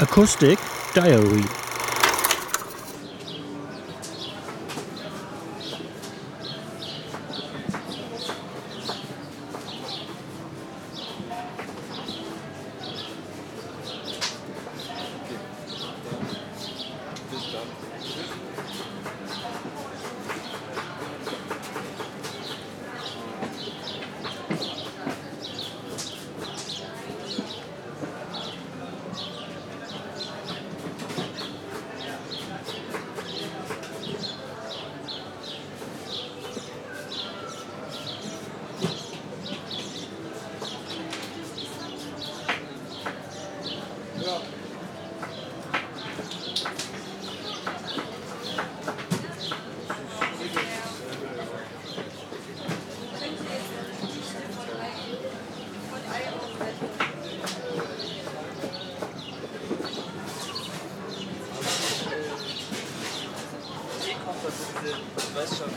Acoustic Diary Du weißt schon.